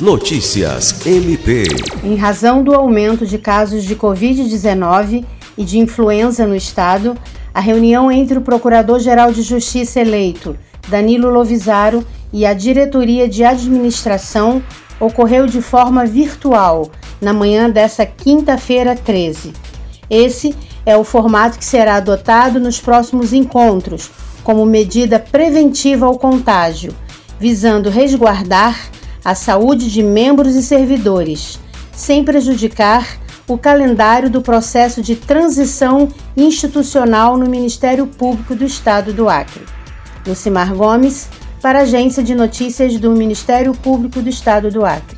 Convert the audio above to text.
Notícias MP. Em razão do aumento de casos de Covid-19 e de influenza no estado, a reunião entre o Procurador-Geral de Justiça eleito, Danilo Lovisaro, e a Diretoria de Administração ocorreu de forma virtual na manhã desta quinta-feira 13. Esse é o formato que será adotado nos próximos encontros, como medida preventiva ao contágio, visando resguardar a saúde de membros e servidores, sem prejudicar o calendário do processo de transição institucional no Ministério Público do Estado do Acre. Lucimar Gomes, para a Agência de Notícias do Ministério Público do Estado do Acre.